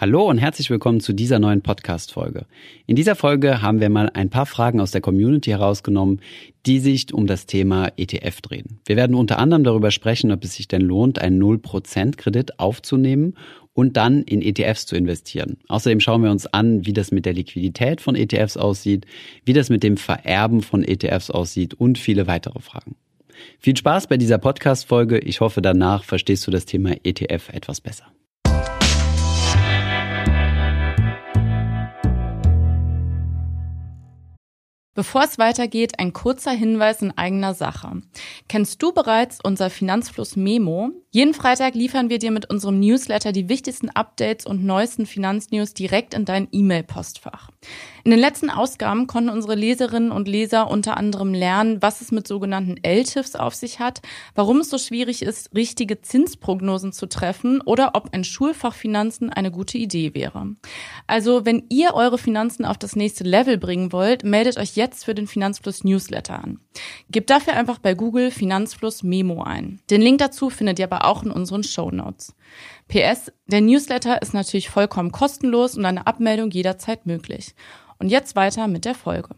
Hallo und herzlich willkommen zu dieser neuen Podcast-Folge. In dieser Folge haben wir mal ein paar Fragen aus der Community herausgenommen, die sich um das Thema ETF drehen. Wir werden unter anderem darüber sprechen, ob es sich denn lohnt, einen 0% Kredit aufzunehmen und dann in ETFs zu investieren. Außerdem schauen wir uns an, wie das mit der Liquidität von ETFs aussieht, wie das mit dem Vererben von ETFs aussieht und viele weitere Fragen. Viel Spaß bei dieser Podcast-Folge. Ich hoffe, danach verstehst du das Thema ETF etwas besser. Bevor es weitergeht, ein kurzer Hinweis in eigener Sache. Kennst du bereits unser Finanzfluss Memo? Jeden Freitag liefern wir dir mit unserem Newsletter die wichtigsten Updates und neuesten Finanznews direkt in dein E-Mail-Postfach. In den letzten Ausgaben konnten unsere Leserinnen und Leser unter anderem lernen, was es mit sogenannten LTIFs auf sich hat, warum es so schwierig ist, richtige Zinsprognosen zu treffen oder ob ein Schulfach Finanzen eine gute Idee wäre. Also, wenn ihr eure Finanzen auf das nächste Level bringen wollt, meldet euch jetzt für den Finanzfluss Newsletter an. Gebt dafür einfach bei Google Finanzfluss Memo ein. Den Link dazu findet ihr aber auch in unseren Show Notes. PS, der Newsletter ist natürlich vollkommen kostenlos und eine Abmeldung jederzeit möglich. Und jetzt weiter mit der Folge.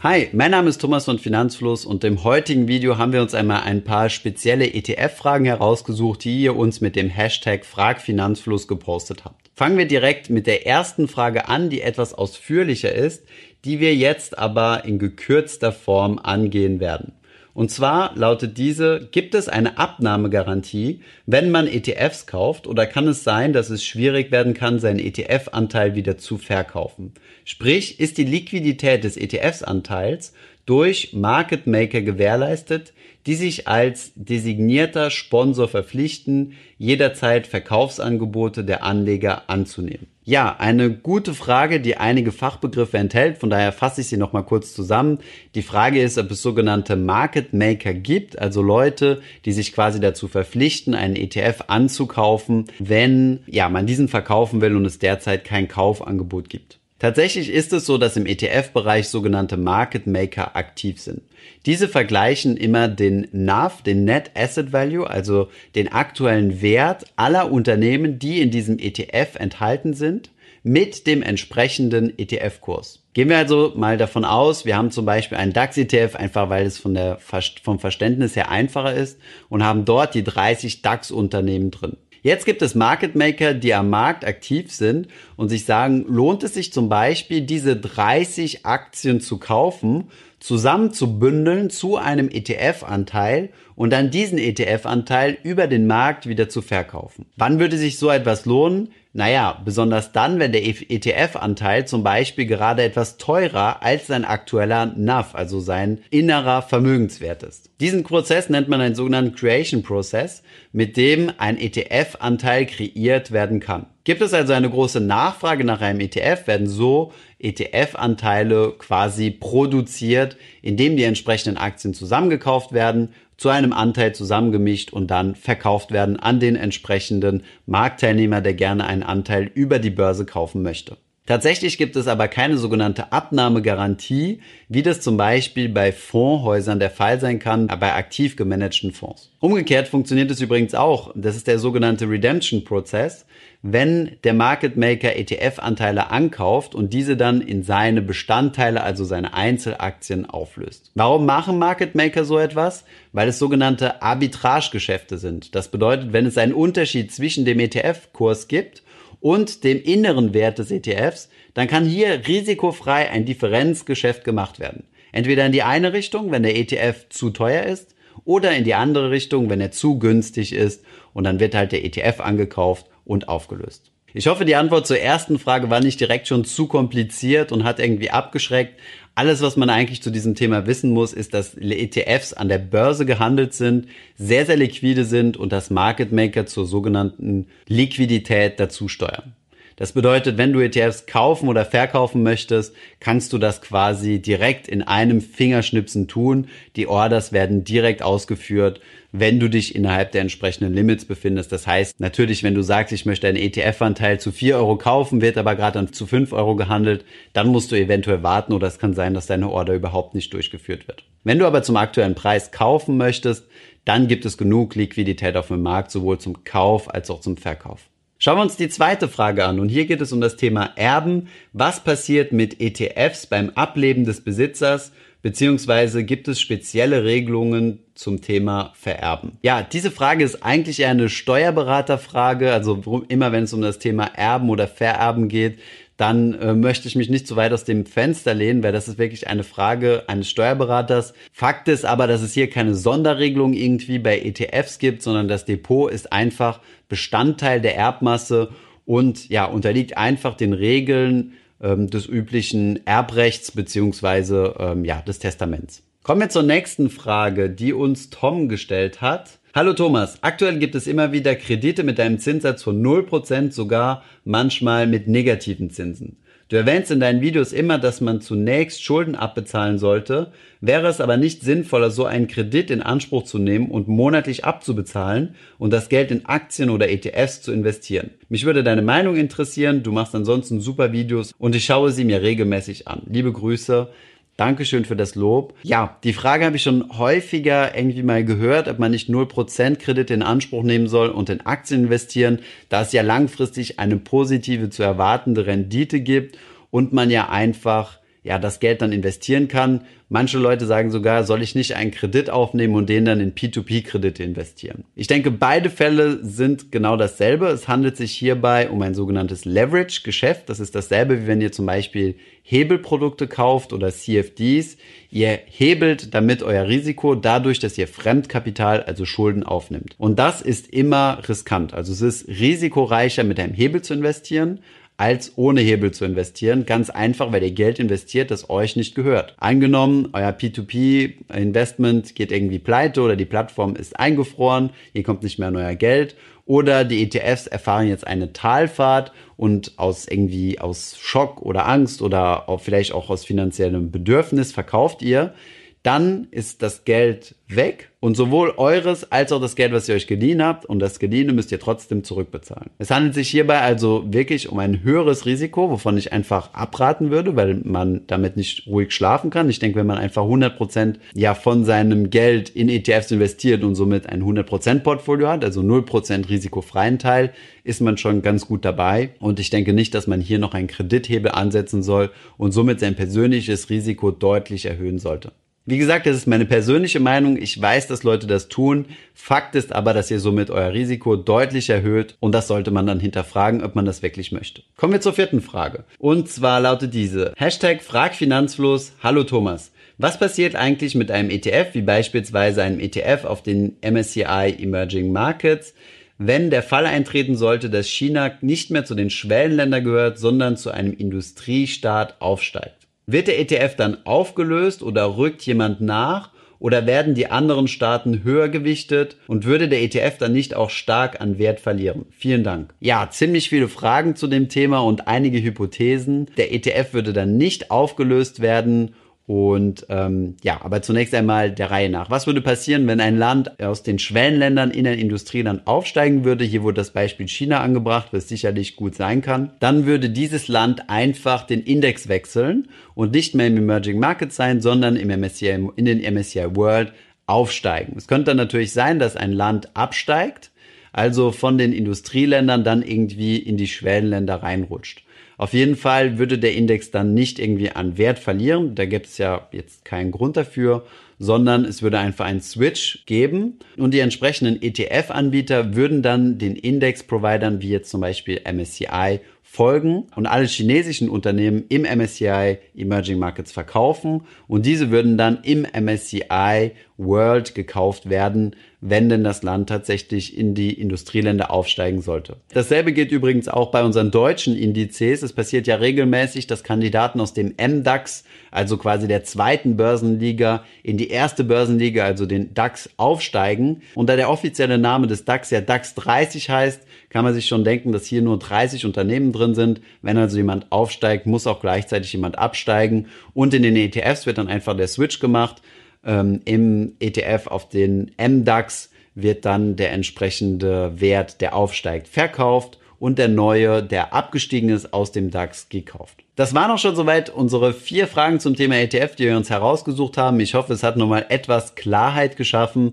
Hi, mein Name ist Thomas von Finanzfluss und im heutigen Video haben wir uns einmal ein paar spezielle ETF-Fragen herausgesucht, die ihr uns mit dem Hashtag FragFinanzfluss gepostet habt. Fangen wir direkt mit der ersten Frage an, die etwas ausführlicher ist, die wir jetzt aber in gekürzter Form angehen werden. Und zwar lautet diese, gibt es eine Abnahmegarantie, wenn man ETFs kauft oder kann es sein, dass es schwierig werden kann, seinen ETF-Anteil wieder zu verkaufen? Sprich, ist die Liquidität des ETFs-Anteils durch Market Maker gewährleistet, die sich als designierter Sponsor verpflichten, jederzeit Verkaufsangebote der Anleger anzunehmen. Ja, eine gute Frage, die einige Fachbegriffe enthält. Von daher fasse ich sie nochmal kurz zusammen. Die Frage ist, ob es sogenannte Market Maker gibt, also Leute, die sich quasi dazu verpflichten, einen ETF anzukaufen, wenn ja, man diesen verkaufen will und es derzeit kein Kaufangebot gibt. Tatsächlich ist es so, dass im ETF-Bereich sogenannte Market Maker aktiv sind. Diese vergleichen immer den NAV, den Net Asset Value, also den aktuellen Wert aller Unternehmen, die in diesem ETF enthalten sind, mit dem entsprechenden ETF-Kurs. Gehen wir also mal davon aus, wir haben zum Beispiel einen DAX-ETF, einfach weil es von der, vom Verständnis her einfacher ist und haben dort die 30 DAX-Unternehmen drin. Jetzt gibt es Market Maker, die am Markt aktiv sind und sich sagen, lohnt es sich zum Beispiel, diese 30 Aktien zu kaufen, zusammen zu einem ETF-Anteil und dann diesen ETF-Anteil über den Markt wieder zu verkaufen. Wann würde sich so etwas lohnen? Naja, besonders dann, wenn der ETF-Anteil zum Beispiel gerade etwas teurer als sein aktueller NAV, also sein innerer Vermögenswert ist. Diesen Prozess nennt man einen sogenannten Creation Process, mit dem ein ETF-Anteil kreiert werden kann. Gibt es also eine große Nachfrage nach einem ETF, werden so ETF-Anteile quasi produziert, indem die entsprechenden Aktien zusammengekauft werden zu einem Anteil zusammengemischt und dann verkauft werden an den entsprechenden Marktteilnehmer, der gerne einen Anteil über die Börse kaufen möchte. Tatsächlich gibt es aber keine sogenannte Abnahmegarantie, wie das zum Beispiel bei Fondshäusern der Fall sein kann, bei aktiv gemanagten Fonds. Umgekehrt funktioniert es übrigens auch. Das ist der sogenannte Redemption-Prozess wenn der Market Maker ETF-Anteile ankauft und diese dann in seine Bestandteile, also seine Einzelaktien auflöst. Warum machen Market Maker so etwas? Weil es sogenannte Arbitragegeschäfte sind. Das bedeutet, wenn es einen Unterschied zwischen dem ETF-Kurs gibt und dem inneren Wert des ETFs, dann kann hier risikofrei ein Differenzgeschäft gemacht werden. Entweder in die eine Richtung, wenn der ETF zu teuer ist, oder in die andere Richtung, wenn er zu günstig ist und dann wird halt der ETF angekauft und aufgelöst. Ich hoffe, die Antwort zur ersten Frage war nicht direkt schon zu kompliziert und hat irgendwie abgeschreckt. Alles, was man eigentlich zu diesem Thema wissen muss, ist, dass ETFs an der Börse gehandelt sind, sehr, sehr liquide sind und dass Market Maker zur sogenannten Liquidität dazu steuern. Das bedeutet, wenn du ETFs kaufen oder verkaufen möchtest, kannst du das quasi direkt in einem Fingerschnipsen tun. Die Orders werden direkt ausgeführt, wenn du dich innerhalb der entsprechenden Limits befindest. Das heißt, natürlich, wenn du sagst, ich möchte einen ETF-Anteil zu 4 Euro kaufen, wird aber gerade dann zu 5 Euro gehandelt, dann musst du eventuell warten oder es kann sein, dass deine Order überhaupt nicht durchgeführt wird. Wenn du aber zum aktuellen Preis kaufen möchtest, dann gibt es genug Liquidität auf dem Markt, sowohl zum Kauf als auch zum Verkauf. Schauen wir uns die zweite Frage an. Und hier geht es um das Thema Erben. Was passiert mit ETFs beim Ableben des Besitzers? Beziehungsweise gibt es spezielle Regelungen zum Thema Vererben? Ja, diese Frage ist eigentlich eher eine Steuerberaterfrage. Also immer wenn es um das Thema Erben oder Vererben geht, dann äh, möchte ich mich nicht zu weit aus dem Fenster lehnen, weil das ist wirklich eine Frage eines Steuerberaters. Fakt ist aber, dass es hier keine Sonderregelung irgendwie bei ETFs gibt, sondern das Depot ist einfach Bestandteil der Erbmasse und ja, unterliegt einfach den Regeln ähm, des üblichen Erbrechts beziehungsweise ähm, ja, des Testaments. Kommen wir zur nächsten Frage, die uns Tom gestellt hat. Hallo Thomas, aktuell gibt es immer wieder Kredite mit einem Zinssatz von 0%, sogar manchmal mit negativen Zinsen. Du erwähnst in deinen Videos immer, dass man zunächst Schulden abbezahlen sollte. Wäre es aber nicht sinnvoller, so einen Kredit in Anspruch zu nehmen und monatlich abzubezahlen und das Geld in Aktien oder ETFs zu investieren? Mich würde deine Meinung interessieren. Du machst ansonsten super Videos und ich schaue sie mir regelmäßig an. Liebe Grüße. Dankeschön für das Lob. Ja, die Frage habe ich schon häufiger irgendwie mal gehört, ob man nicht 0% Kredite in Anspruch nehmen soll und in Aktien investieren, da es ja langfristig eine positive zu erwartende Rendite gibt und man ja einfach ja, das Geld dann investieren kann. Manche Leute sagen sogar, soll ich nicht einen Kredit aufnehmen und den dann in P2P-Kredite investieren. Ich denke, beide Fälle sind genau dasselbe. Es handelt sich hierbei um ein sogenanntes Leverage-Geschäft. Das ist dasselbe, wie wenn ihr zum Beispiel Hebelprodukte kauft oder CFDs. Ihr hebelt damit euer Risiko dadurch, dass ihr Fremdkapital, also Schulden aufnimmt. Und das ist immer riskant. Also es ist risikoreicher, mit einem Hebel zu investieren, als ohne Hebel zu investieren. Ganz einfach, weil ihr Geld investiert, das euch nicht gehört. Angenommen, euer P2P-Investment geht irgendwie pleite oder die Plattform ist eingefroren, ihr kommt nicht mehr an euer Geld oder die ETFs erfahren jetzt eine Talfahrt und aus irgendwie aus Schock oder Angst oder auch vielleicht auch aus finanziellem Bedürfnis verkauft ihr dann ist das Geld weg und sowohl eures als auch das Geld, was ihr euch geliehen habt und das Geliehene müsst ihr trotzdem zurückbezahlen. Es handelt sich hierbei also wirklich um ein höheres Risiko, wovon ich einfach abraten würde, weil man damit nicht ruhig schlafen kann. Ich denke, wenn man einfach 100% ja von seinem Geld in ETFs investiert und somit ein 100% Portfolio hat, also 0% risikofreien Teil, ist man schon ganz gut dabei. Und ich denke nicht, dass man hier noch einen Kredithebel ansetzen soll und somit sein persönliches Risiko deutlich erhöhen sollte. Wie gesagt, das ist meine persönliche Meinung. Ich weiß, dass Leute das tun. Fakt ist aber, dass ihr somit euer Risiko deutlich erhöht und das sollte man dann hinterfragen, ob man das wirklich möchte. Kommen wir zur vierten Frage. Und zwar lautet diese. Hashtag Fragfinanzfluss. Hallo Thomas. Was passiert eigentlich mit einem ETF, wie beispielsweise einem ETF auf den MSCI Emerging Markets, wenn der Fall eintreten sollte, dass China nicht mehr zu den Schwellenländern gehört, sondern zu einem Industriestaat aufsteigt? Wird der ETF dann aufgelöst oder rückt jemand nach? Oder werden die anderen Staaten höher gewichtet und würde der ETF dann nicht auch stark an Wert verlieren? Vielen Dank. Ja, ziemlich viele Fragen zu dem Thema und einige Hypothesen. Der ETF würde dann nicht aufgelöst werden und ähm, ja, aber zunächst einmal der Reihe nach. Was würde passieren, wenn ein Land aus den Schwellenländern in ein Industrieland aufsteigen würde? Hier wurde das Beispiel China angebracht, was sicherlich gut sein kann. Dann würde dieses Land einfach den Index wechseln und nicht mehr im Emerging Market sein, sondern im MSCI, in den MSCI World aufsteigen. Es könnte dann natürlich sein, dass ein Land absteigt, also von den Industrieländern dann irgendwie in die Schwellenländer reinrutscht. Auf jeden Fall würde der Index dann nicht irgendwie an Wert verlieren. Da gibt es ja jetzt keinen Grund dafür, sondern es würde einfach einen Switch geben und die entsprechenden ETF-Anbieter würden dann den Index-Providern wie jetzt zum Beispiel MSCI folgen und alle chinesischen Unternehmen im MSCI Emerging Markets verkaufen und diese würden dann im MSCI World gekauft werden, wenn denn das Land tatsächlich in die Industrieländer aufsteigen sollte. Dasselbe gilt übrigens auch bei unseren deutschen Indizes. Es passiert ja regelmäßig, dass Kandidaten aus dem MDAX, also quasi der zweiten Börsenliga, in die erste Börsenliga, also den DAX, aufsteigen. Und da der offizielle Name des DAX ja DAX 30 heißt, kann man sich schon denken, dass hier nur 30 Unternehmen drin sind. Wenn also jemand aufsteigt, muss auch gleichzeitig jemand absteigen. Und in den ETFs wird dann einfach der Switch gemacht. Ähm, Im ETF auf den MDAX wird dann der entsprechende Wert, der aufsteigt, verkauft und der neue, der abgestiegen ist, aus dem DAX gekauft. Das waren auch schon soweit unsere vier Fragen zum Thema ETF, die wir uns herausgesucht haben. Ich hoffe, es hat nochmal etwas Klarheit geschaffen.